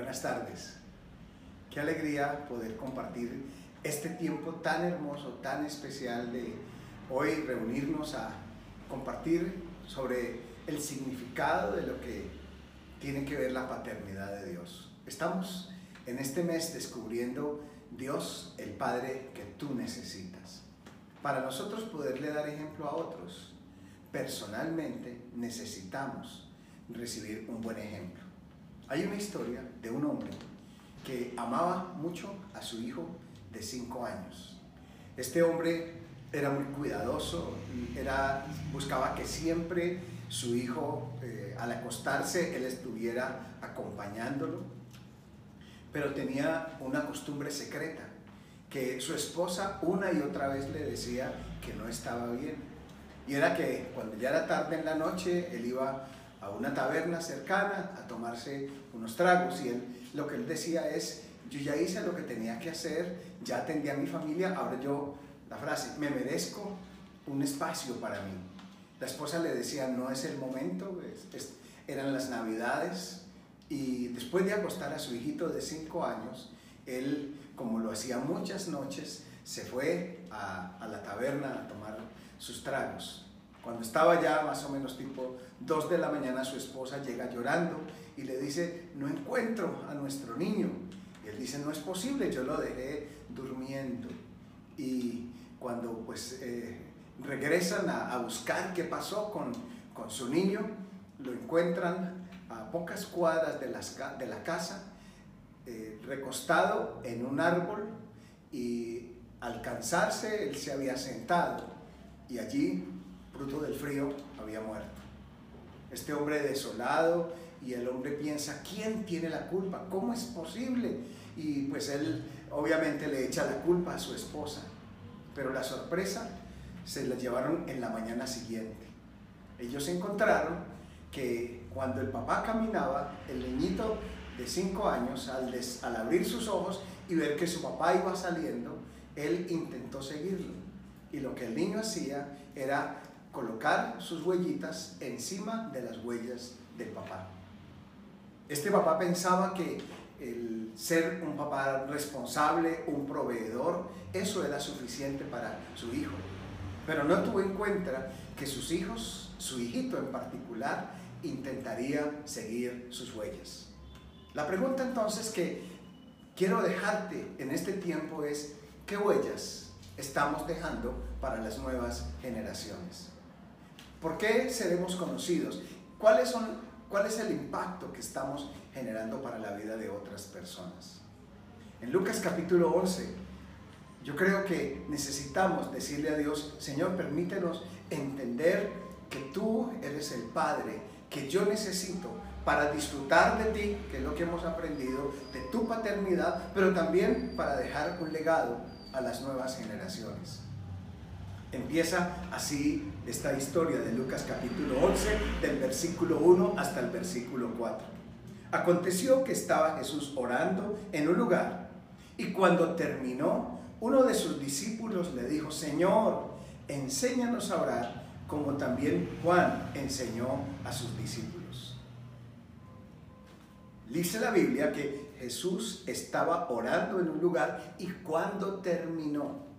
Buenas tardes. Qué alegría poder compartir este tiempo tan hermoso, tan especial de hoy reunirnos a compartir sobre el significado de lo que tiene que ver la paternidad de Dios. Estamos en este mes descubriendo Dios, el Padre que tú necesitas. Para nosotros poderle dar ejemplo a otros, personalmente necesitamos recibir un buen ejemplo. Hay una historia de un hombre que amaba mucho a su hijo de cinco años. Este hombre era muy cuidadoso, era, buscaba que siempre su hijo eh, al acostarse él estuviera acompañándolo, pero tenía una costumbre secreta, que su esposa una y otra vez le decía que no estaba bien. Y era que cuando ya era tarde en la noche, él iba a una taberna cercana a tomarse unos tragos y él, lo que él decía es, yo ya hice lo que tenía que hacer, ya atendí a mi familia, ahora yo, la frase, me merezco un espacio para mí. La esposa le decía, no es el momento, eran las navidades y después de acostar a su hijito de cinco años, él, como lo hacía muchas noches, se fue a, a la taberna a tomar sus tragos. Cuando estaba ya más o menos tipo 2 de la mañana, su esposa llega llorando y le dice, no encuentro a nuestro niño. Y él dice, no es posible, yo lo dejé durmiendo. Y cuando pues eh, regresan a, buscar qué pasó con, con, su niño, lo encuentran a pocas cuadras de, las, de la casa, eh, recostado en un árbol y al cansarse él se había sentado y allí fruto del frío, había muerto. Este hombre desolado y el hombre piensa, ¿quién tiene la culpa? ¿Cómo es posible? Y pues él obviamente le echa la culpa a su esposa. Pero la sorpresa se la llevaron en la mañana siguiente. Ellos encontraron que cuando el papá caminaba, el niñito de cinco años, al, al abrir sus ojos y ver que su papá iba saliendo, él intentó seguirlo. Y lo que el niño hacía era colocar sus huellitas encima de las huellas del papá. Este papá pensaba que el ser un papá responsable, un proveedor, eso era suficiente para su hijo. Pero no tuvo en cuenta que sus hijos, su hijito en particular, intentaría seguir sus huellas. La pregunta entonces que quiero dejarte en este tiempo es, ¿qué huellas estamos dejando para las nuevas generaciones? ¿Por qué seremos conocidos? ¿Cuáles son, ¿Cuál es el impacto que estamos generando para la vida de otras personas? En Lucas capítulo 11, yo creo que necesitamos decirle a Dios, Señor, permítenos entender que tú eres el Padre que yo necesito para disfrutar de ti, que es lo que hemos aprendido, de tu paternidad, pero también para dejar un legado a las nuevas generaciones. Empieza así esta historia de Lucas capítulo 11, del versículo 1 hasta el versículo 4. Aconteció que estaba Jesús orando en un lugar y cuando terminó, uno de sus discípulos le dijo, Señor, enséñanos a orar como también Juan enseñó a sus discípulos. Dice la Biblia que Jesús estaba orando en un lugar y cuando terminó,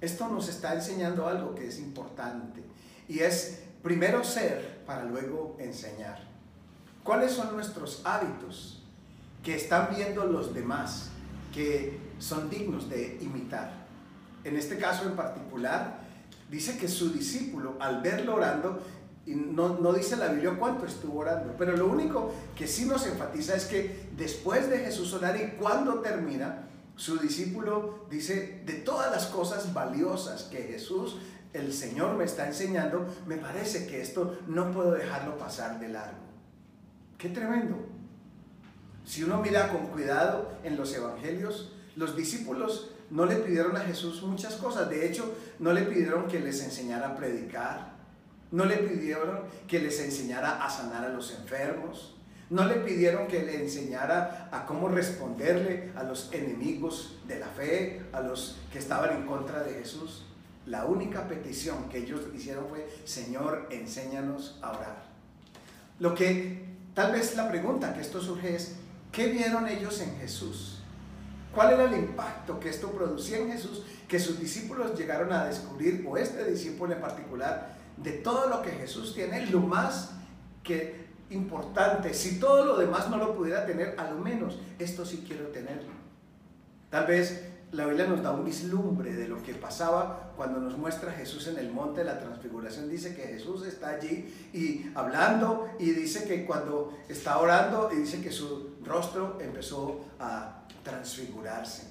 esto nos está enseñando algo que es importante y es primero ser para luego enseñar. ¿Cuáles son nuestros hábitos que están viendo los demás que son dignos de imitar? En este caso en particular, dice que su discípulo al verlo orando, y no, no, dice la Biblia cuánto estuvo orando, pero lo único que sí nos enfatiza es que después de Jesús orar y cuando termina, su discípulo dice, de todas las cosas valiosas que Jesús, el Señor, me está enseñando, me parece que esto no puedo dejarlo pasar de largo. Qué tremendo. Si uno mira con cuidado en los evangelios, los discípulos no le pidieron a Jesús muchas cosas. De hecho, no le pidieron que les enseñara a predicar. No le pidieron que les enseñara a sanar a los enfermos. No le pidieron que le enseñara a cómo responderle a los enemigos de la fe, a los que estaban en contra de Jesús. La única petición que ellos hicieron fue, Señor, enséñanos a orar. Lo que tal vez la pregunta que esto surge es, ¿Qué vieron ellos en Jesús? ¿Cuál era el impacto que esto producía en Jesús? Que sus discípulos llegaron a descubrir, o este discípulo en particular, de todo lo que Jesús tiene, lo más que importante, si todo lo demás no lo pudiera tener, a lo menos esto sí quiero tenerlo. Tal vez la Biblia nos da un vislumbre de lo que pasaba cuando nos muestra Jesús en el monte de la transfiguración. Dice que Jesús está allí y hablando y dice que cuando está orando y dice que su rostro empezó a transfigurarse.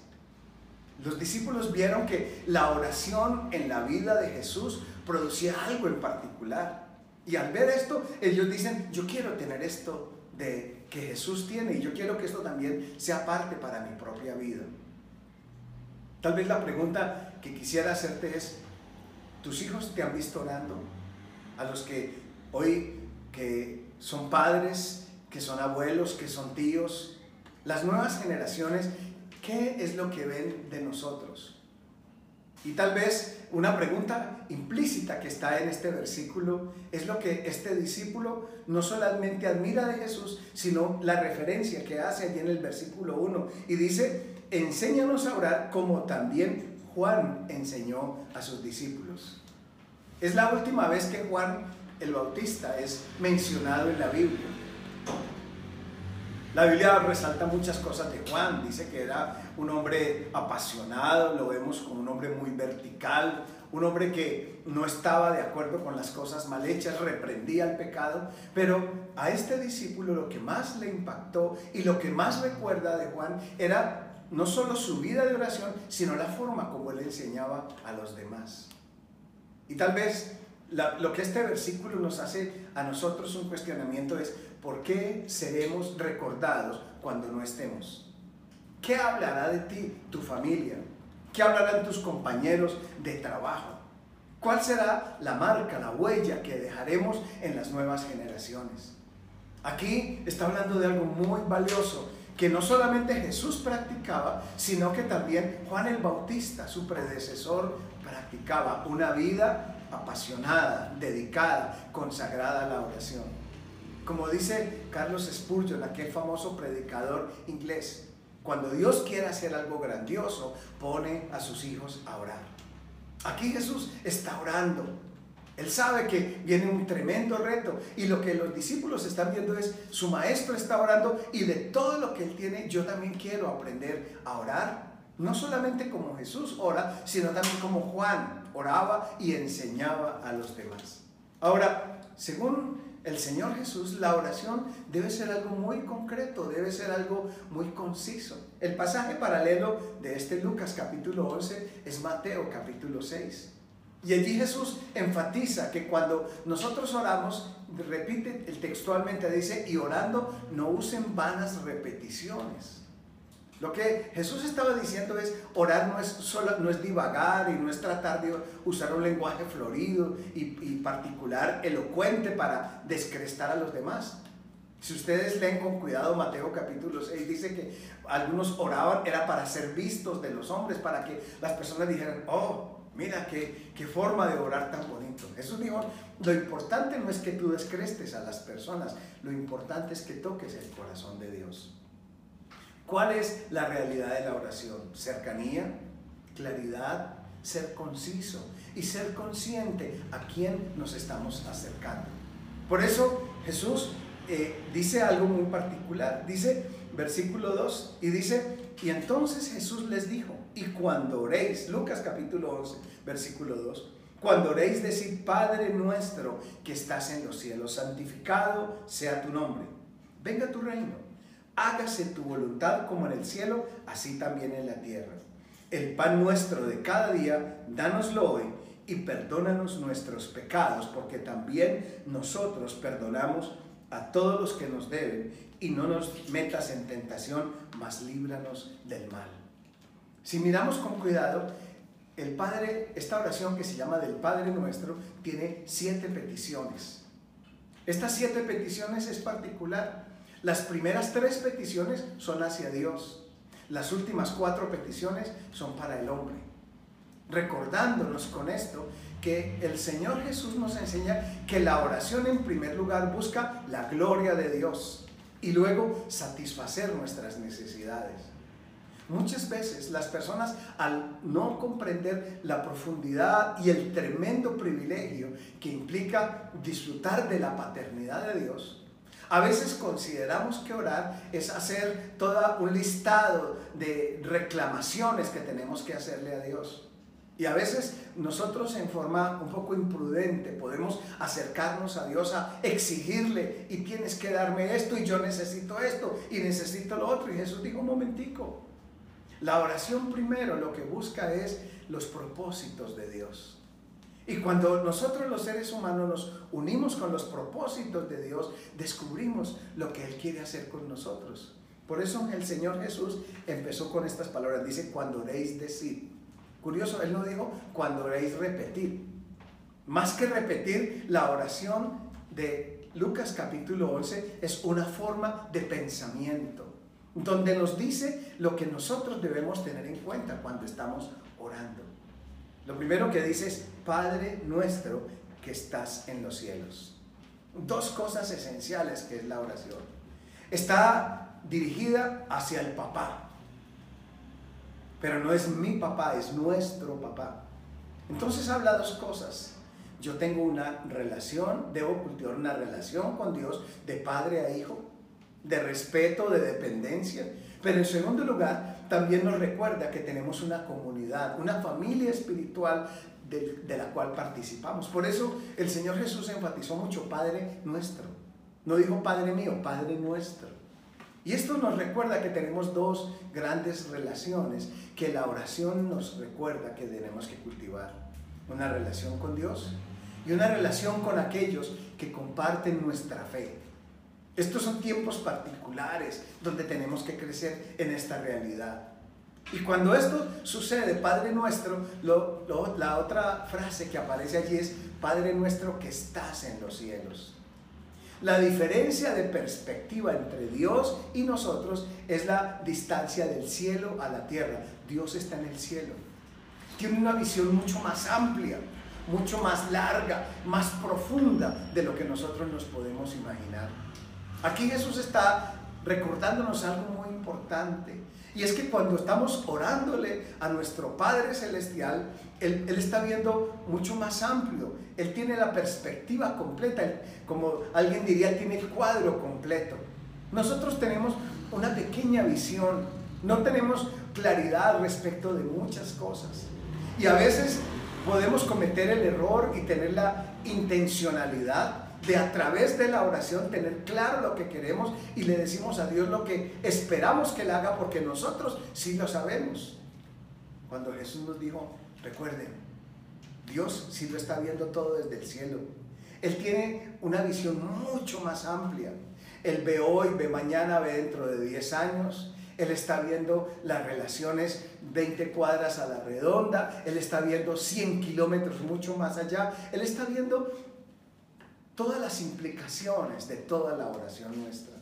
Los discípulos vieron que la oración en la vida de Jesús producía algo en particular. Y al ver esto, ellos dicen, yo quiero tener esto de que Jesús tiene y yo quiero que esto también sea parte para mi propia vida. Tal vez la pregunta que quisiera hacerte es, ¿tus hijos te han visto orando? A los que hoy que son padres, que son abuelos, que son tíos, las nuevas generaciones, ¿qué es lo que ven de nosotros? Y tal vez una pregunta implícita que está en este versículo es lo que este discípulo no solamente admira de Jesús, sino la referencia que hace allí en el versículo 1. Y dice, enséñanos a orar como también Juan enseñó a sus discípulos. Es la última vez que Juan el Bautista es mencionado en la Biblia. La Biblia resalta muchas cosas de Juan, dice que era un hombre apasionado, lo vemos como un hombre muy vertical, un hombre que no estaba de acuerdo con las cosas mal hechas, reprendía el pecado, pero a este discípulo lo que más le impactó y lo que más recuerda de Juan era no solo su vida de oración, sino la forma como él enseñaba a los demás. Y tal vez lo que este versículo nos hace a nosotros un cuestionamiento es, ¿por qué seremos recordados cuando no estemos? ¿Qué hablará de ti tu familia? ¿Qué hablarán tus compañeros de trabajo? ¿Cuál será la marca, la huella que dejaremos en las nuevas generaciones? Aquí está hablando de algo muy valioso que no solamente Jesús practicaba, sino que también Juan el Bautista, su predecesor, practicaba una vida apasionada, dedicada, consagrada a la oración. Como dice Carlos Spurgeon, aquel famoso predicador inglés, cuando Dios quiere hacer algo grandioso, pone a sus hijos a orar. Aquí Jesús está orando, él sabe que viene un tremendo reto y lo que los discípulos están viendo es su maestro está orando y de todo lo que él tiene yo también quiero aprender a orar. No solamente como Jesús ora, sino también como Juan oraba y enseñaba a los demás. Ahora, según el Señor Jesús, la oración debe ser algo muy concreto, debe ser algo muy conciso. El pasaje paralelo de este Lucas capítulo 11 es Mateo capítulo 6. Y allí Jesús enfatiza que cuando nosotros oramos, repite textualmente, dice, y orando no usen vanas repeticiones. Lo que Jesús estaba diciendo es, orar no es, solo, no es divagar y no es tratar de usar un lenguaje florido y, particular, elocuente para descrestar a los demás. Si ustedes leen con cuidado Mateo capítulo 6, dice que algunos oraban, era para ser vistos de los hombres, para que las personas dijeran, oh, Mira qué, qué forma de orar tan bonito. Jesús dijo, lo importante no es que tú descrestes a las personas, lo importante es que toques el corazón de Dios. ¿Cuál es la realidad de la oración? Cercanía, claridad, ser conciso y ser consciente a quién nos estamos acercando. Por eso Jesús eh, dice algo muy particular. Dice, versículo 2, y dice, y entonces Jesús les dijo, y cuando oréis, Lucas capítulo 11, versículo 2, cuando oréis decid, Padre nuestro que estás en los cielos, santificado sea tu nombre, venga tu reino, hágase tu voluntad como en el cielo, así también en la tierra. El pan nuestro de cada día, dánoslo hoy y perdónanos nuestros pecados, porque también nosotros perdonamos a todos los que nos deben y no nos metas en tentación, mas líbranos del mal. Si miramos con cuidado, el Padre, esta oración que se llama del Padre Nuestro, tiene siete peticiones. Estas siete peticiones es particular. Las primeras tres peticiones son hacia Dios. Las últimas cuatro peticiones son para el hombre. Recordándonos con esto que el Señor Jesús nos enseña que la oración en primer lugar busca la gloria de Dios. y luego satisfacer nuestras necesidades. Muchas veces las personas al no comprender la profundidad y el tremendo privilegio que implica disfrutar de la paternidad de Dios, a veces consideramos que orar es hacer todo un listado de reclamaciones que tenemos que hacerle a Dios. Y a veces nosotros en forma un poco imprudente podemos acercarnos a Dios a exigirle y tienes que darme esto y yo necesito esto y necesito lo otro. Y Jesús dijo un momentico, la oración primero lo que busca es los propósitos de Dios. Y cuando nosotros los seres humanos nos unimos con los propósitos de Dios, descubrimos lo que Él quiere hacer con nosotros. Por eso el Señor Jesús empezó con estas palabras. Dice, cuando oréis decir. Curioso, Él no dijo, cuando oréis repetir. Más que repetir, la oración de Lucas capítulo 11 es una forma de pensamiento, donde nos dice lo que nosotros debemos tener en cuenta cuando estamos orando. Lo primero que dice es, Padre nuestro que estás en los cielos. Dos cosas esenciales que es la oración. Está dirigida hacia el papá, pero no es mi papá, es nuestro papá. Entonces habla dos cosas. Yo tengo una relación, debo cultivar una relación con Dios de padre a hijo, de respeto, de dependencia. Pero en segundo lugar, también nos recuerda que tenemos una comunidad, una familia espiritual de, la cual participamos. Por eso el Señor Jesús enfatizó mucho Padre nuestro. No dijo Padre mío, Padre nuestro. Y esto nos recuerda que tenemos dos grandes relaciones que la oración nos recuerda que tenemos que cultivar. Una relación con Dios y una relación con aquellos que comparten nuestra fe. Estos son tiempos particulares donde tenemos que crecer en esta realidad. Y cuando esto sucede, Padre nuestro, la otra frase que aparece allí es, Padre nuestro que estás en los cielos. La diferencia de perspectiva entre Dios y nosotros es la distancia del cielo a la tierra. Dios está en el cielo. Tiene una visión mucho más amplia, mucho más larga, más profunda de lo que nosotros nos podemos imaginar. Aquí Jesús está recordándonos algo muy importante. Y es que cuando estamos orándole a nuestro Padre Celestial, él, está viendo mucho más amplio. Él tiene la perspectiva completa. como alguien diría, tiene el cuadro completo. Nosotros tenemos una pequeña visión. No tenemos claridad respecto de muchas cosas. Y a veces podemos cometer el error y tener la intencionalidad de a través de la oración tener claro lo que queremos y le decimos a Dios lo que esperamos que Él haga porque nosotros sí lo sabemos. Cuando Jesús nos dijo, recuerden, Dios sí lo está viendo todo desde el cielo. Él tiene una visión mucho más amplia. Él ve hoy, ve mañana, ve dentro de 10 años. Él está viendo las relaciones 20 cuadras a la redonda. Él está viendo 100 kilómetros mucho más allá. Él está viendo todas las implicaciones de toda la oración nuestra.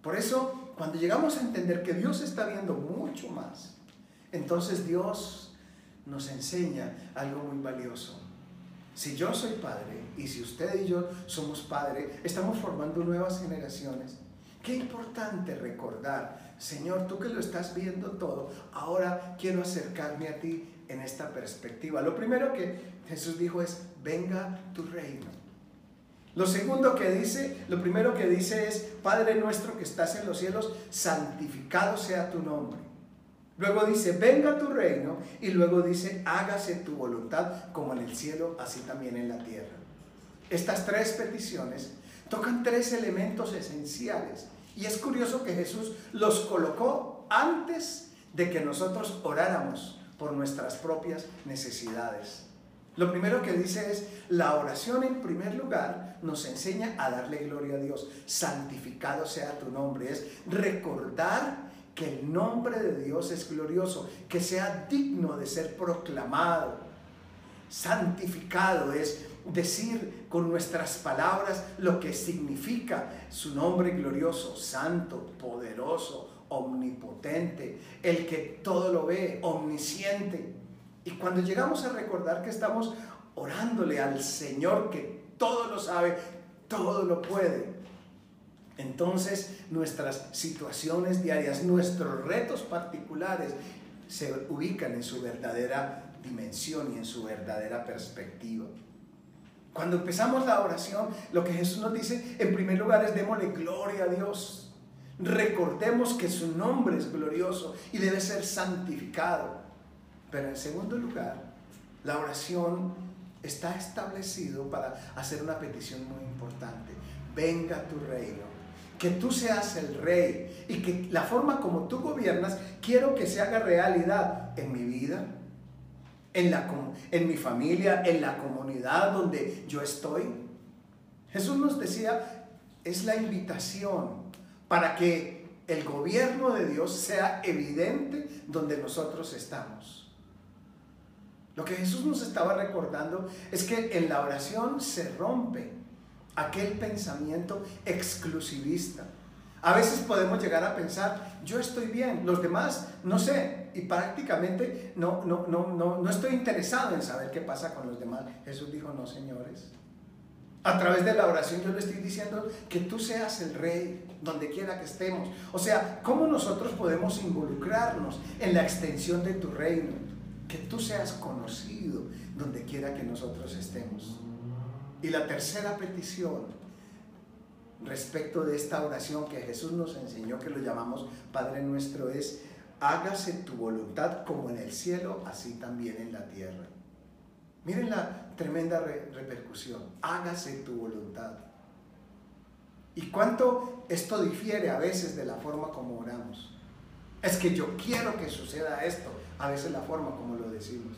Por eso, cuando llegamos a entender que Dios está viendo mucho más, entonces Dios nos enseña algo muy valioso. Si yo soy padre y si usted y yo somos padre, estamos formando nuevas generaciones. Qué importante recordar, Señor, tú que lo estás viendo todo, ahora quiero acercarme a ti en esta perspectiva. Lo primero que Jesús dijo es, venga tu reino. Lo segundo que dice, lo primero que dice es, Padre nuestro que estás en los cielos, santificado sea tu nombre. Luego dice, venga tu reino. Y luego dice, hágase tu voluntad como en el cielo, así también en la tierra. Estas tres peticiones tocan tres elementos esenciales. Y es curioso que Jesús los colocó antes de que nosotros oráramos por nuestras propias necesidades. Lo primero que dice es, la oración en primer lugar nos enseña a darle gloria a Dios. Santificado sea tu nombre. Es recordar que el nombre de Dios es glorioso, que sea digno de ser proclamado. Santificado es decir con nuestras palabras lo que significa su nombre glorioso, santo, poderoso, omnipotente, el que todo lo ve, omnisciente. Y cuando llegamos a recordar que estamos orándole al Señor que todo lo sabe, todo lo puede, entonces nuestras situaciones diarias, nuestros retos particulares se ubican en su verdadera dimensión y en su verdadera perspectiva. Cuando empezamos la oración, lo que Jesús nos dice, en primer lugar es démosle gloria a Dios. Recordemos que su nombre es glorioso y debe ser santificado. Pero en segundo lugar, la oración está establecido para hacer una petición muy importante. Venga tu reino. Que tú seas el rey y que la forma como tú gobiernas, quiero que se haga realidad en mi vida, en, la, en mi familia, en la comunidad donde yo estoy. Jesús nos decía, es la invitación para que el gobierno de Dios sea evidente donde nosotros estamos. Lo que Jesús nos estaba recordando es que en la oración se rompe aquel pensamiento exclusivista. A veces podemos llegar a pensar, yo estoy bien, los demás no sé, y prácticamente no, no, no, no, no estoy interesado en saber qué pasa con los demás. Jesús dijo, no, señores. A través de la oración yo le estoy diciendo que tú seas el rey donde quiera que estemos. O sea, ¿cómo nosotros podemos involucrarnos en la extensión de tu reino? Que tú seas conocido donde quiera que nosotros estemos. Y la tercera petición respecto de esta oración que Jesús nos enseñó, que lo llamamos Padre nuestro, es, hágase tu voluntad como en el cielo, así también en la tierra. Miren la tremenda repercusión, hágase tu voluntad. Y cuánto esto difiere a veces de la forma como oramos. Es que yo quiero que suceda esto, a veces la forma como lo decimos.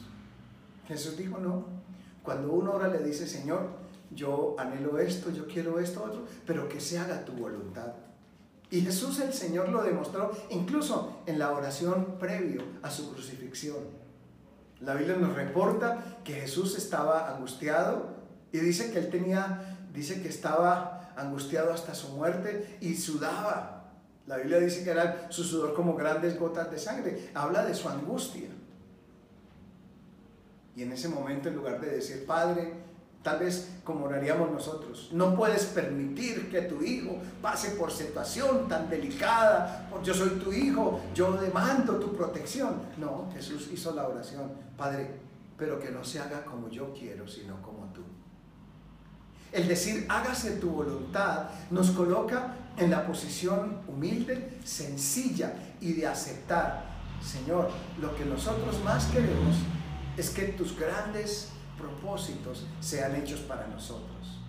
Jesús dijo, no. Cuando uno ora le dice, Señor, yo anhelo esto, yo quiero esto, otro, pero que se haga tu voluntad. Y Jesús el Señor lo demostró incluso en la oración previo a su crucifixión. La Biblia nos reporta que Jesús estaba angustiado y dice que él tenía, dice que estaba angustiado hasta su muerte y sudaba la Biblia dice que era su sudor como grandes gotas de sangre. Habla de su angustia. Y en ese momento, en lugar de decir, Padre, tal vez como oraríamos nosotros, no puedes permitir que tu hijo pase por situación tan delicada, yo soy tu hijo, yo demando tu protección. No, Jesús hizo la oración, Padre, pero que no se haga como yo quiero, sino como tú. El decir, hágase tu voluntad, nos coloca en la posición humilde, sencilla y de aceptar, Señor, lo que nosotros más queremos es que tus grandes propósitos sean hechos para nosotros.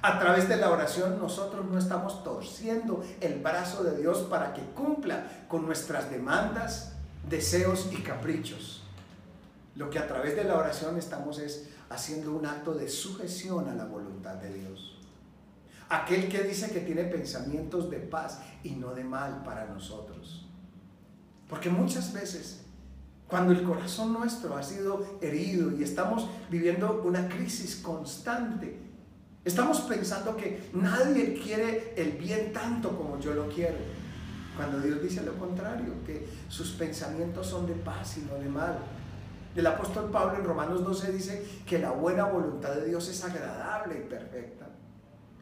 A través de la oración nosotros no estamos torciendo el brazo de Dios para que cumpla con nuestras demandas, deseos y caprichos. Lo que a través de la oración estamos es haciendo un acto de sujeción a la voluntad de Dios. Aquel que dice que tiene pensamientos de paz y no de mal para nosotros. Porque muchas veces, cuando el corazón nuestro ha sido herido y estamos viviendo una crisis constante, estamos pensando que nadie quiere el bien tanto como yo lo quiero. Cuando Dios dice lo contrario, que sus pensamientos son de paz y no de mal. El apóstol Pablo en Romanos 12 dice que la buena voluntad de Dios es agradable y perfecta.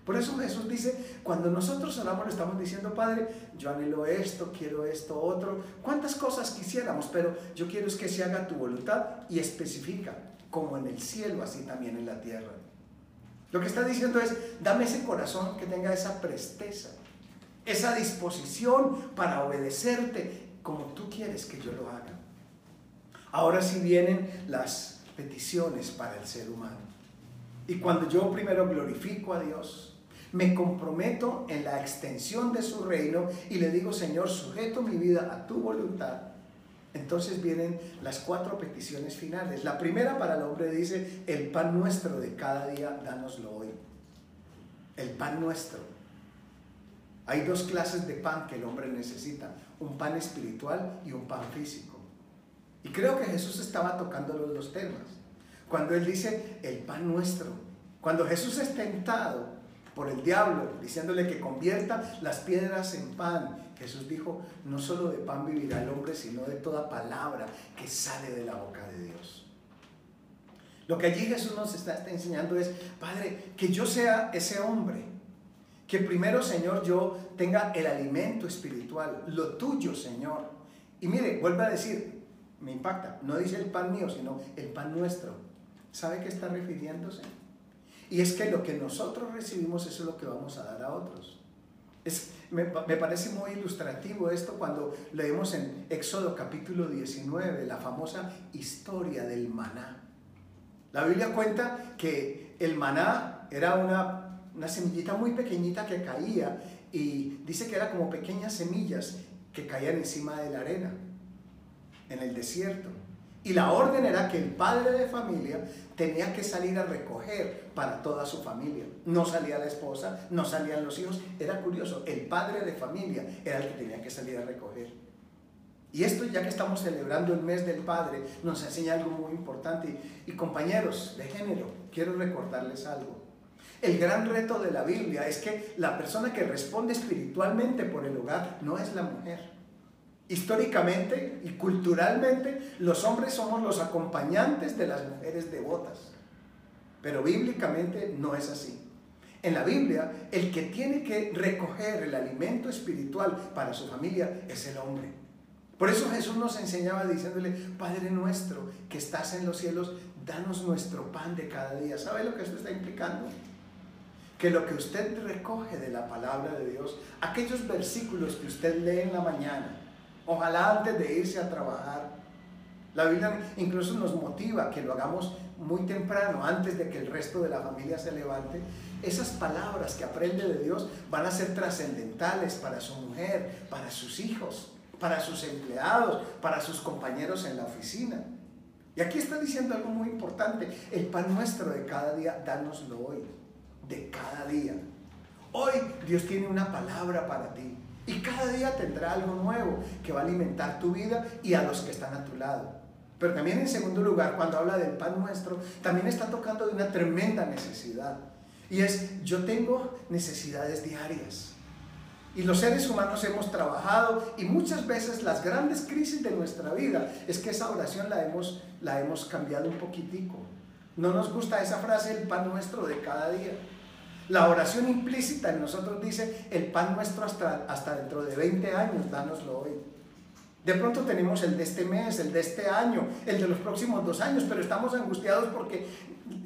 Por eso Jesús dice, cuando nosotros oramos le estamos diciendo, Padre, yo anhelo esto, quiero esto, otro, cuántas cosas quisiéramos, pero yo quiero es que se haga tu voluntad y especifica, como en el cielo, así también en la tierra. Lo que está diciendo es, dame ese corazón que tenga esa presteza, esa disposición para obedecerte como tú quieres que yo lo haga. Ahora sí vienen las peticiones para el ser humano. Y cuando yo primero glorifico a Dios, me comprometo en la extensión de su reino y le digo, Señor, sujeto mi vida a tu voluntad. Entonces vienen las cuatro peticiones finales. La primera para el hombre dice, el pan nuestro de cada día, dánoslo hoy. El pan nuestro. Hay dos clases de pan que el hombre necesita, un pan espiritual y un pan físico. Y creo que Jesús estaba tocando los dos temas. Cuando él dice, el pan nuestro. Cuando Jesús es tentado, por el diablo, diciéndole que convierta las piedras en pan. Jesús dijo, no solo de pan vivirá el hombre, sino de toda palabra que sale de la boca de Dios. Lo que allí Jesús nos está enseñando es, Padre, que yo sea ese hombre Que primero, Señor, yo tenga el alimento espiritual, lo tuyo, Señor. Y mire, vuelve a decir, me impacta, no dice el pan mío, sino el pan nuestro. ¿Sabe qué está refiriéndose? Y es que lo que nosotros recibimos eso es lo que vamos a dar a otros. Es, me, me, parece muy ilustrativo esto cuando leemos en Éxodo capítulo 19 la famosa historia del maná. La Biblia cuenta que el maná era una, una semillita muy pequeñita que caía y dice que era como pequeñas semillas que caían encima de la arena en el desierto. Y la orden era que el padre de familia tenía que salir a recoger para toda su familia. No salía la esposa, no salían los hijos. Era curioso, el padre de familia era el que tenía que salir a recoger. Y esto, ya que estamos celebrando el mes del padre, nos enseña algo muy importante. Y, compañeros de género, quiero recordarles algo. El gran reto de la Biblia es que la persona que responde espiritualmente por el hogar no es la mujer Históricamente y culturalmente, los hombres somos los acompañantes de las mujeres devotas. Pero bíblicamente no es así. En la Biblia, el que tiene que recoger el alimento espiritual para su familia es el hombre. Por eso Jesús nos enseñaba diciéndole, Padre nuestro que estás en los cielos, danos nuestro pan de cada día. ¿Sabe lo que esto está implicando? Que lo que usted recoge de la palabra de Dios, aquellos versículos que usted lee en la mañana, Ojalá antes de irse a trabajar. La Biblia incluso nos motiva que lo hagamos muy temprano, antes de que el resto de la familia se levante. Esas palabras que aprende de Dios van a ser trascendentales para su mujer, para sus hijos, para sus empleados, para sus compañeros en la oficina. Y aquí está diciendo algo muy importante. El pan nuestro de cada día, dánoslo hoy. De cada día. Hoy Dios tiene una palabra para ti. Y cada día tendrá algo nuevo que va a alimentar tu vida y a los que están a tu lado. Pero también en segundo lugar, cuando habla del pan nuestro, también está tocando de una tremenda necesidad. Y es, yo tengo necesidades diarias. Y los seres humanos hemos trabajado y muchas veces las grandes crisis de nuestra vida es que esa oración la hemos, la hemos cambiado un poquitico. No nos gusta esa frase, el pan nuestro de cada día. La oración implícita en nosotros dice, el pan nuestro hasta, hasta dentro de 20 años, dánoslo hoy. De pronto tenemos el de este mes, el de este año, el de los próximos dos años, pero estamos angustiados porque,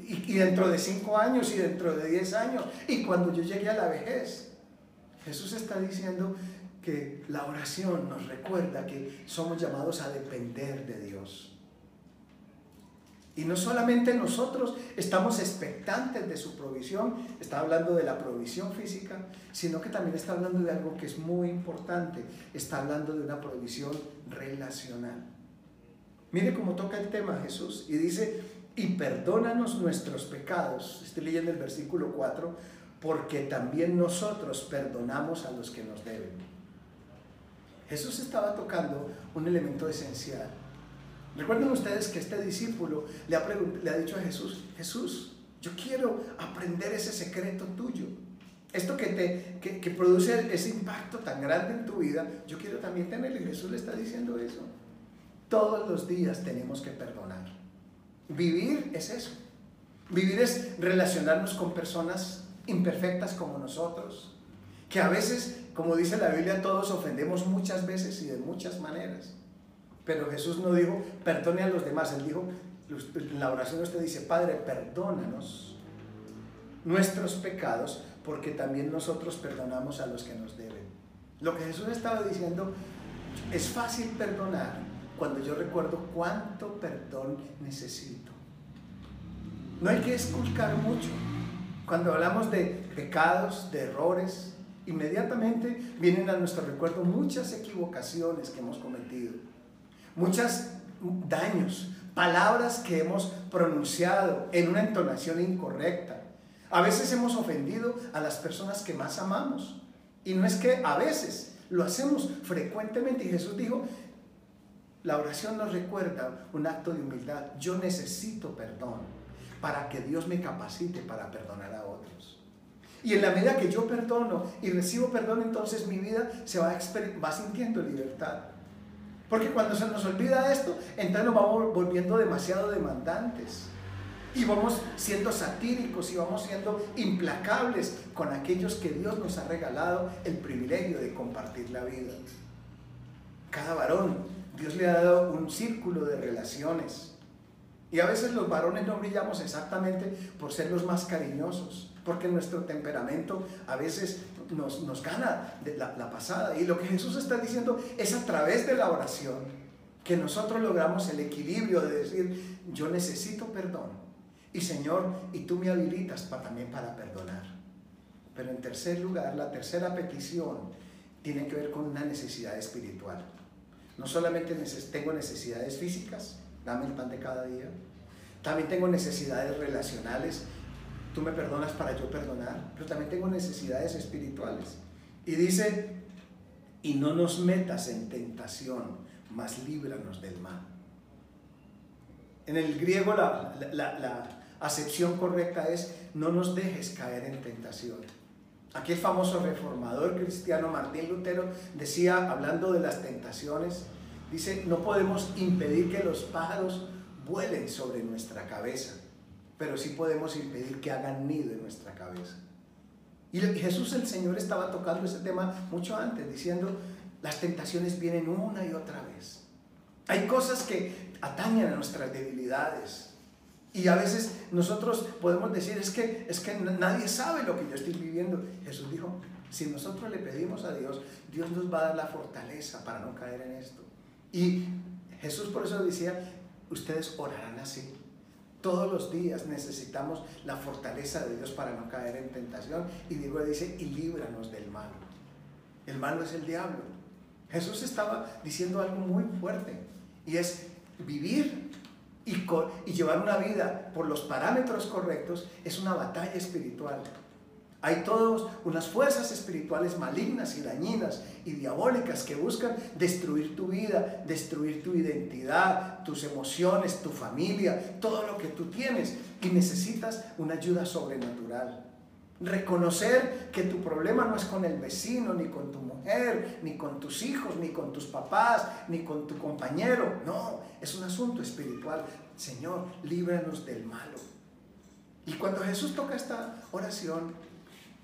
y, dentro de cinco años, y dentro de diez años, y cuando yo llegue a la vejez, Jesús está diciendo que la oración nos recuerda que somos llamados a depender de Dios. Y no solamente nosotros estamos expectantes de su provisión, está hablando de la provisión física, sino que también está hablando de algo que es muy importante, está hablando de una provisión relacional. Mire cómo toca el tema Jesús y dice, y perdónanos nuestros pecados, estoy leyendo el versículo 4, porque también nosotros perdonamos a los que nos deben. Jesús estaba tocando un elemento esencial Recuerden ustedes que este discípulo le ha, le ha dicho a Jesús, Jesús, yo quiero aprender ese secreto tuyo. Esto que, te, que, que produce ese impacto tan grande en tu vida, yo quiero también tenerlo. Y Jesús le está diciendo eso. Todos los días tenemos que perdonar. Vivir es eso. Vivir es relacionarnos con personas imperfectas como nosotros, que a veces, como dice la Biblia, todos ofendemos muchas veces y de muchas maneras. Pero Jesús no dijo, perdone a los demás. Él dijo, en la oración usted dice, Padre, perdónanos nuestros pecados, porque también nosotros perdonamos a los que nos deben. Lo que Jesús estaba diciendo, es fácil perdonar cuando yo recuerdo cuánto perdón necesito. No hay que esculcar mucho. Cuando hablamos de pecados, de errores, inmediatamente vienen a nuestro recuerdo muchas equivocaciones que hemos cometido muchos daños, palabras que hemos pronunciado en una entonación incorrecta. A veces hemos ofendido a las personas que más amamos. Y no es que a veces, lo hacemos frecuentemente. Y Jesús dijo, la oración nos recuerda un acto de humildad. Yo necesito perdón para que Dios me capacite para perdonar a otros. Y en la medida que yo perdono y recibo perdón, entonces mi vida se va, va sintiendo libertad. Porque cuando se nos olvida esto, entonces nos vamos volviendo demasiado demandantes. Y vamos siendo satíricos y vamos siendo implacables con aquellos que Dios nos ha regalado el privilegio de compartir la vida. Cada varón, Dios le ha dado un círculo de relaciones. Y a veces los varones no brillamos exactamente por ser los más cariñosos, porque nuestro temperamento a veces nos, nos gana la, la pasada. Y lo que Jesús está diciendo es a través de la oración que nosotros logramos el equilibrio de decir, yo necesito perdón. Y Señor, y tú me habilitas para, también para perdonar. Pero en tercer lugar, la tercera petición tiene que ver con una necesidad espiritual. No solamente tengo necesidades físicas, dame el pan de cada día. También tengo necesidades relacionales, tú me perdonas para yo perdonar, pero también tengo necesidades espirituales. Y dice, y no nos metas en tentación, mas líbranos del mal. En el griego la, acepción correcta es, no nos dejes caer en tentación. Aquí el famoso reformador cristiano Martín Lutero decía, hablando de las tentaciones, dice, no podemos impedir que los pájaros vuelen sobre nuestra cabeza, pero sí podemos impedir que hagan nido en nuestra cabeza. Y Jesús el Señor estaba tocando ese tema mucho antes, diciendo, las tentaciones vienen una y otra vez. Hay cosas que atañen a nuestras debilidades, y a veces nosotros podemos decir, es que, es que nadie sabe lo que yo estoy viviendo. Jesús dijo, si nosotros le pedimos a Dios, Dios nos va a dar la fortaleza para no caer en esto. Y Jesús por eso decía, ustedes orarán así. Todos los días necesitamos la fortaleza de Dios para no caer en tentación. Y Dios dice, y líbranos del mal. El malo es el diablo. Jesús estaba diciendo algo muy fuerte. Y es vivir y, llevar una vida por los parámetros correctos es una batalla espiritual. Hay todas unas fuerzas espirituales malignas y dañinas y diabólicas que buscan destruir tu vida, destruir tu identidad, tus emociones, tu familia, todo lo que tú tienes y necesitas una ayuda sobrenatural. Reconocer que tu problema no es con el vecino, ni con tu mujer, ni con tus hijos, ni con tus papás, ni con tu compañero. No, es un asunto espiritual. Señor, líbranos del malo. Y cuando Jesús toca esta oración,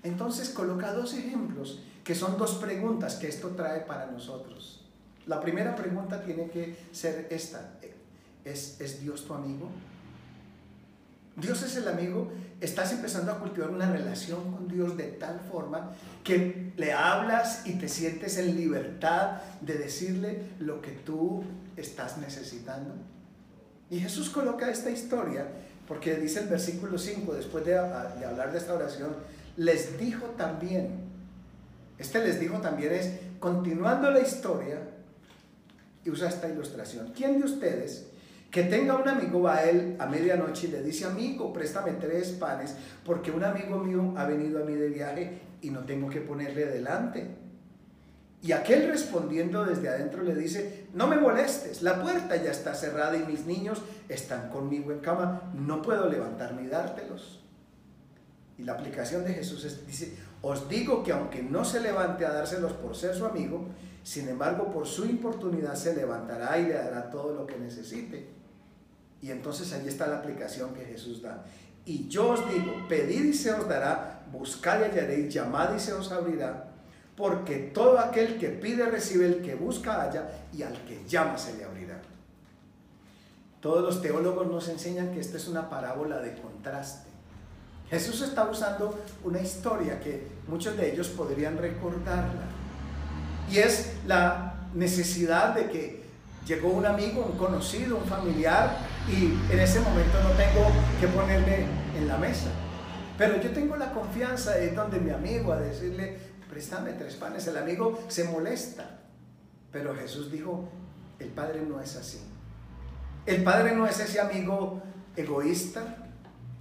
entonces coloca dos ejemplos que son dos preguntas que esto trae para nosotros. La primera pregunta tiene que ser esta. ¿Es, ¿Es Dios tu amigo? Dios es el amigo, estás empezando a cultivar una relación con Dios de tal forma que le hablas y te sientes en libertad de decirle lo que tú estás necesitando. Y Jesús coloca esta historia porque dice el versículo 5, después de, de hablar de esta oración, les dijo también, este les dijo también es, continuando la historia, y usa esta ilustración, ¿quién de ustedes que tenga un amigo, va a él a medianoche y le dice, amigo, préstame tres panes, porque un amigo mío ha venido a mí de viaje y no tengo que ponerle delante. Y aquel respondiendo desde adentro le dice, no me molestes, la puerta ya está cerrada y mis niños están conmigo en cama, no puedo levantarme y dártelos. Y la aplicación de Jesús es, dice, os digo que aunque no se levante a dárselos por ser su amigo, sin embargo por su importunidad se levantará y le dará todo lo que necesite. Y entonces ahí está la aplicación que Jesús da. Y yo os digo, pedid y se os dará, buscad y hallaréis, llamad y se os abrirá, porque todo aquel que pide recibe, el que busca halla, y al que llama se le abrirá. Todos los teólogos nos enseñan que esta es una parábola de contraste. Jesús está usando una historia que muchos de ellos podrían recordarla. Y es la necesidad de que llegó un amigo, un conocido, un familiar, y en ese momento no tengo que ponerle en la mesa. Pero yo tengo la confianza de ir donde mi amigo a decirle, préstame tres panes. El amigo se molesta. Pero Jesús dijo, el Padre no es así. El Padre no es ese amigo egoísta,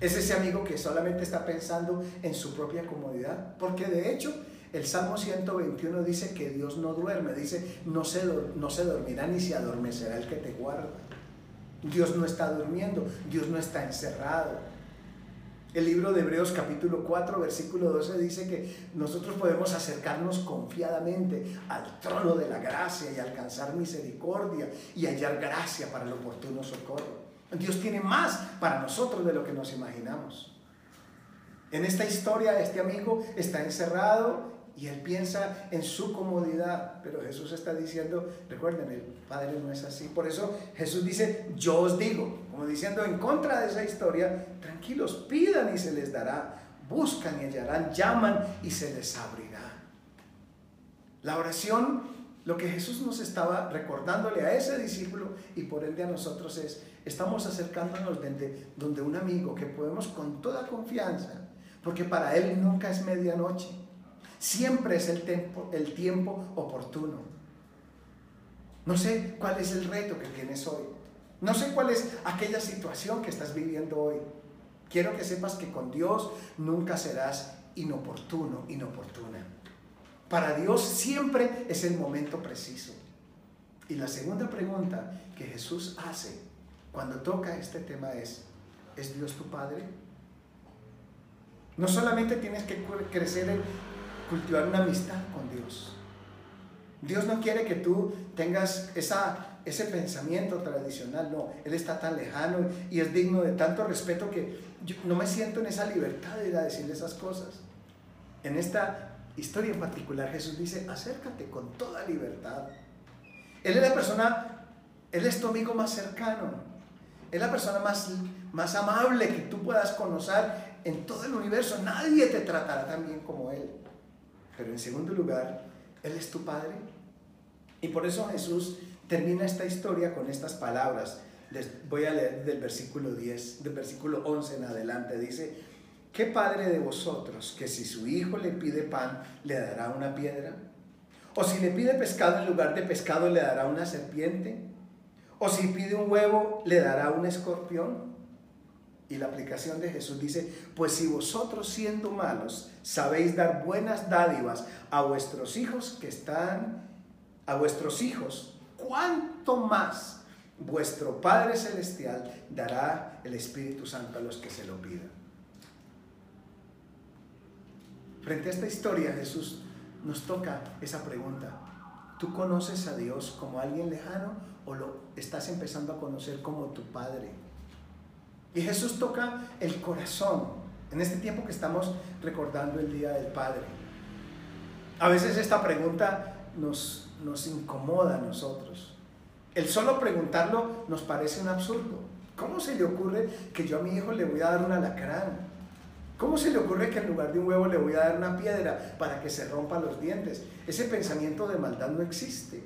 es ese amigo que solamente está pensando en su propia comodidad. Porque de hecho, el Salmo 121 dice que Dios no duerme, dice, no se, no se dormirá ni se adormecerá el que te guarda. Dios no está durmiendo, Dios no está encerrado. El libro de Hebreos capítulo 4 versículo 12 dice que nosotros podemos acercarnos confiadamente al trono de la gracia y alcanzar misericordia y hallar gracia para el oportuno socorro. Dios tiene más para nosotros de lo que nos imaginamos. En esta historia, este amigo está encerrado y él piensa en su comodidad, pero Jesús está diciendo, recuerden, el Padre no es así. Por eso Jesús dice, yo os digo, como diciendo en contra de esa historia, tranquilos, pidan y se les dará, buscan y hallarán, llaman y se les abrirá. La oración, lo que Jesús nos estaba recordándole a ese discípulo y por ende a nosotros es, estamos acercándonos donde, donde un amigo que podemos con toda confianza, porque para él nunca es medianoche Siempre es el tiempo, el tiempo oportuno. No sé cuál es el reto que tienes hoy. No sé cuál es aquella situación que estás viviendo hoy. Quiero que sepas que con Dios nunca serás inoportuno, inoportuna. Para Dios siempre es el momento preciso. Y la segunda pregunta que Jesús hace cuando toca este tema es, ¿es Dios tu Padre? No solamente tienes que crecer en cultivar una amistad con Dios. Dios no quiere que tú tengas esa, ese pensamiento tradicional, no, Él está tan lejano y es digno de tanto respeto que no me siento en esa libertad de ir a decirle esas cosas. En esta historia en particular Jesús dice, acércate con toda libertad. Él es la persona, Él es tu amigo más cercano, es la persona más, más amable que tú puedas conocer en todo el universo. Nadie te tratará tan bien como Él. Pero en segundo lugar, Él es tu Padre. Y por eso Jesús termina esta historia con estas palabras. Les voy a leer del versículo 10, del versículo 11 en adelante. Dice, ¿qué padre de vosotros que si su hijo le pide pan, le dará una piedra? ¿O si le pide pescado en lugar de pescado, le dará una serpiente? ¿O si pide un huevo, le dará un escorpión? Y la aplicación de Jesús dice, pues si vosotros siendo malos sabéis dar buenas dádivas a vuestros hijos que están, a vuestros hijos, ¿cuánto más vuestro Padre Celestial dará el Espíritu Santo a los que se lo pidan? Frente a esta historia Jesús nos toca esa pregunta. ¿Tú conoces a Dios como alguien lejano o lo estás empezando a conocer como tu Padre? Y Jesús toca el corazón en este tiempo que estamos recordando el Día del Padre. A veces esta pregunta nos, incomoda a nosotros. El solo preguntarlo nos parece un absurdo. ¿Cómo se le ocurre que yo a mi hijo le voy a dar un alacrán? ¿Cómo se le ocurre que en lugar de un huevo le voy a dar una piedra para que se rompa los dientes? Ese pensamiento de maldad no existe.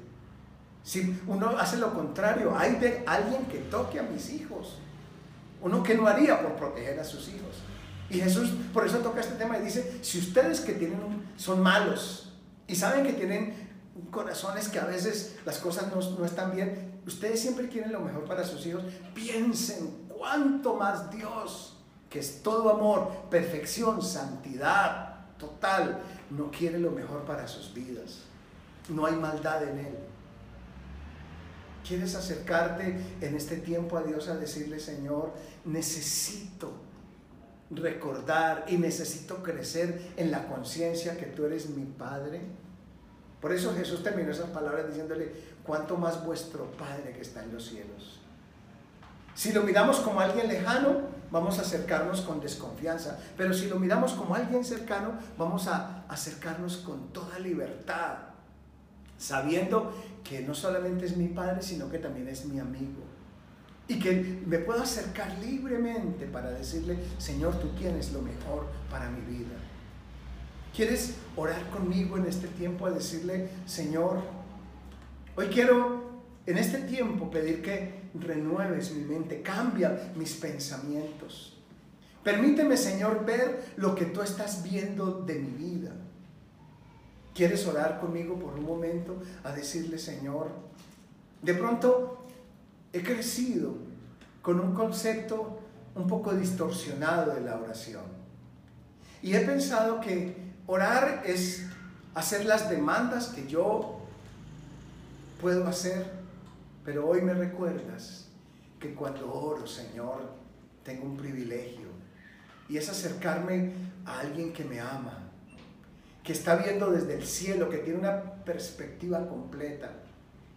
Si uno hace lo contrario, hay de alguien que toque a mis hijos. Uno que no haría por proteger a sus hijos. Y Jesús por eso toca este tema y dice, si ustedes que tienen son malos y saben que tienen corazones que a veces las cosas no, no están bien, ustedes siempre quieren lo mejor para sus hijos, piensen cuánto más Dios, que es todo amor, perfección, santidad total, no quiere lo mejor para sus vidas. No hay maldad en Él. ¿Quieres acercarte en este tiempo a Dios a decirle, Señor, necesito recordar y necesito crecer en la conciencia que tú eres mi Padre? Por eso Jesús terminó esas palabras diciéndole, cuánto más vuestro Padre que está en los cielos. Si lo miramos como alguien lejano, vamos a acercarnos con desconfianza. Pero si lo miramos como alguien cercano, vamos a acercarnos con toda libertad, sabiendo que no solamente es mi Padre, sino que también es mi amigo. Y que me puedo acercar libremente para decirle, Señor, tú tienes lo mejor para mi vida. ¿Quieres orar conmigo en este tiempo a decirle, Señor, hoy quiero en este tiempo pedir que renueves mi mente, cambia mis pensamientos. Permíteme, Señor, ver lo que tú estás viendo de mi vida. ¿Quieres orar conmigo por un momento a decirle, Señor, de pronto he crecido con un concepto un poco distorsionado de la oración? Y he pensado que orar es hacer las demandas que yo puedo hacer, pero hoy me recuerdas que cuando oro, Señor, tengo un privilegio y es acercarme a alguien que me ama, que está viendo desde el cielo, que tiene una perspectiva completa.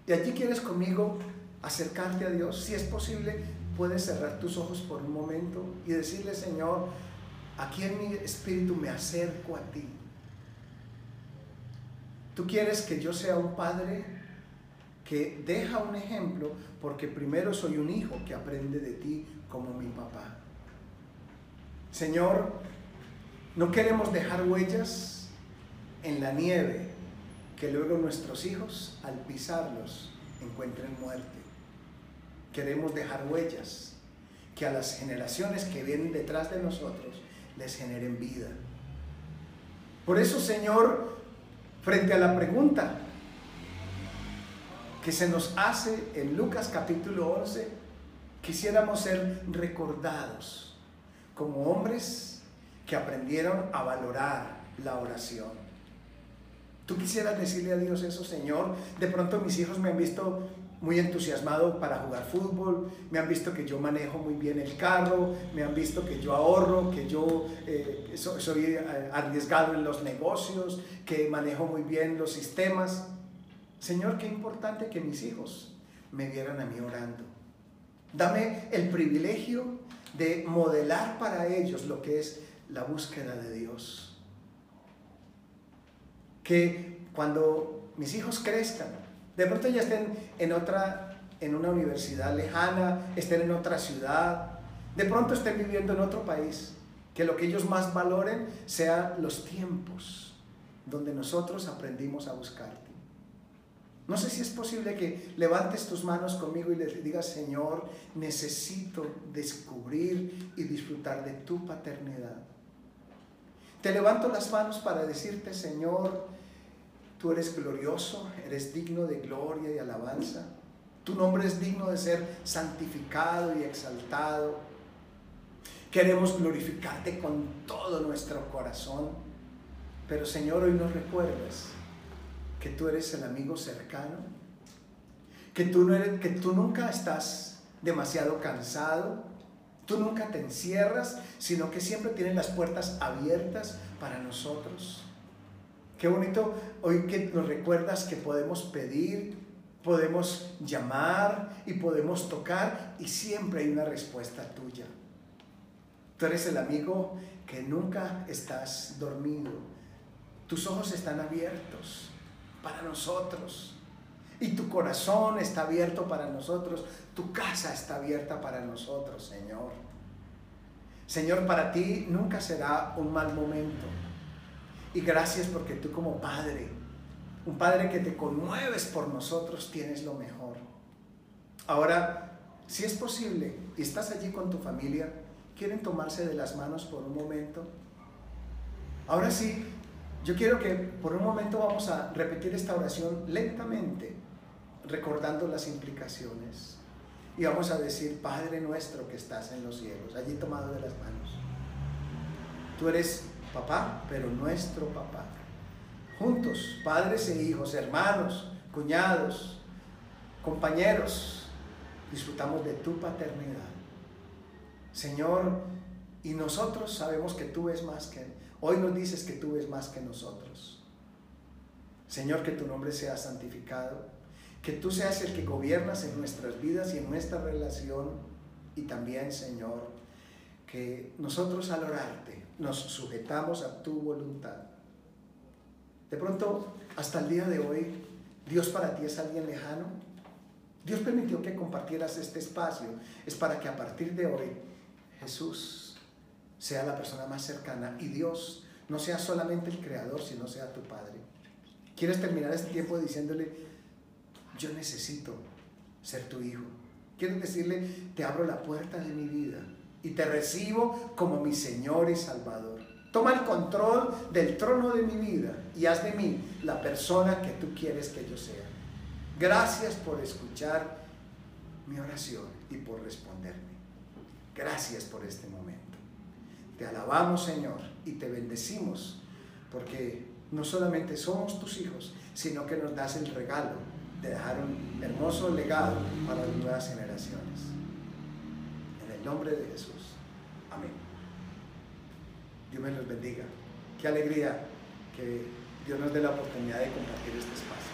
Y allí quieres conmigo acercarte a Dios, si es posible, puedes cerrar tus ojos por un momento y decirle, Señor, aquí en mi espíritu me acerco a ti. Tú quieres que yo sea un padre que deja un ejemplo porque primero soy un hijo que aprende de ti como mi papá. Señor, no queremos dejar huellas en la nieve que luego nuestros hijos al pisarlos encuentren muerte. Queremos dejar huellas que a las generaciones que vienen detrás de nosotros les generen vida. Por eso, Señor, frente a la pregunta que se nos hace en Lucas capítulo 11, quisiéramos ser recordados como hombres que aprendieron a valorar la oración. Tú quisieras decirle a Dios eso, Señor. De pronto mis hijos me han visto muy entusiasmado para jugar fútbol, me han visto que yo manejo muy bien el carro, me han visto que yo ahorro, que yo eh, soy eh, arriesgado en los negocios, que manejo muy bien los sistemas. Señor, qué importante que mis hijos me vieran a mí orando. Dame el privilegio de modelar para ellos lo que es la búsqueda de Dios que cuando mis hijos crezcan, de pronto ya estén en otra, en una universidad lejana, estén en otra ciudad, de pronto estén viviendo en otro país, que lo que ellos más valoren sea los tiempos donde nosotros aprendimos a buscarte. No sé si es posible que levantes tus manos conmigo y les digas, Señor, necesito descubrir y disfrutar de tu paternidad. Te levanto las manos para decirte, Señor, tú eres glorioso, eres digno de gloria y alabanza. Tu nombre es digno de ser santificado y exaltado. Queremos glorificarte con todo nuestro corazón. Pero Señor, hoy nos recuerdas que tú eres el amigo cercano, que tú, no eres, que tú nunca estás demasiado cansado, Tú nunca te encierras, sino que siempre tienes las puertas abiertas para nosotros. Qué bonito hoy que nos recuerdas que podemos pedir, podemos llamar y podemos tocar y siempre hay una respuesta tuya. Tú eres el amigo que nunca estás dormido. Tus ojos están abiertos para nosotros y tu corazón está abierto para nosotros. Tu casa está abierta para nosotros, Señor. Señor, para ti nunca será un mal momento. Y gracias porque tú como Padre, un Padre que te conmueves por nosotros, tienes lo mejor. Ahora, si es posible y estás allí con tu familia, quieren tomarse de las manos por un momento. Ahora sí, yo quiero que por un momento vamos a repetir esta oración lentamente, recordando las implicaciones. Y vamos a decir, Padre nuestro que estás en los cielos, allí tomado de las manos. Tú eres papá, pero nuestro papá. Juntos, padres e hijos, hermanos, cuñados, compañeros, disfrutamos de tu paternidad. Señor, y nosotros sabemos que tú ves más que, hoy nos dices que tú ves más que nosotros. Señor, que tu nombre sea santificado, que tú seas el que gobiernas en nuestras vidas y en nuestra relación, y también, Señor, que nosotros al orarte nos sujetamos a tu voluntad. De pronto, hasta el día de hoy, Dios para ti es alguien lejano. Dios permitió que compartieras este espacio. Es para que a partir de hoy Jesús sea la persona más cercana y Dios no sea solamente el creador, sino sea tu Padre. ¿Quieres terminar este tiempo diciéndole, yo necesito ser tu hijo? ¿Quieres decirle, te abro la puerta de mi vida? y te recibo como mi Señor y Salvador. Toma el control del trono de mi vida y haz de mí la persona que tú quieres que yo sea. Gracias por escuchar mi oración y por responderme. Gracias por este momento. Te alabamos, Señor, y te bendecimos porque no solamente somos tus hijos, sino que nos das el regalo de dejar un hermoso legado para las nuevas generaciones. En el nombre de Jesús. Amén. Dios me los bendiga. Qué alegría que Dios nos dé la oportunidad de compartir este espacio.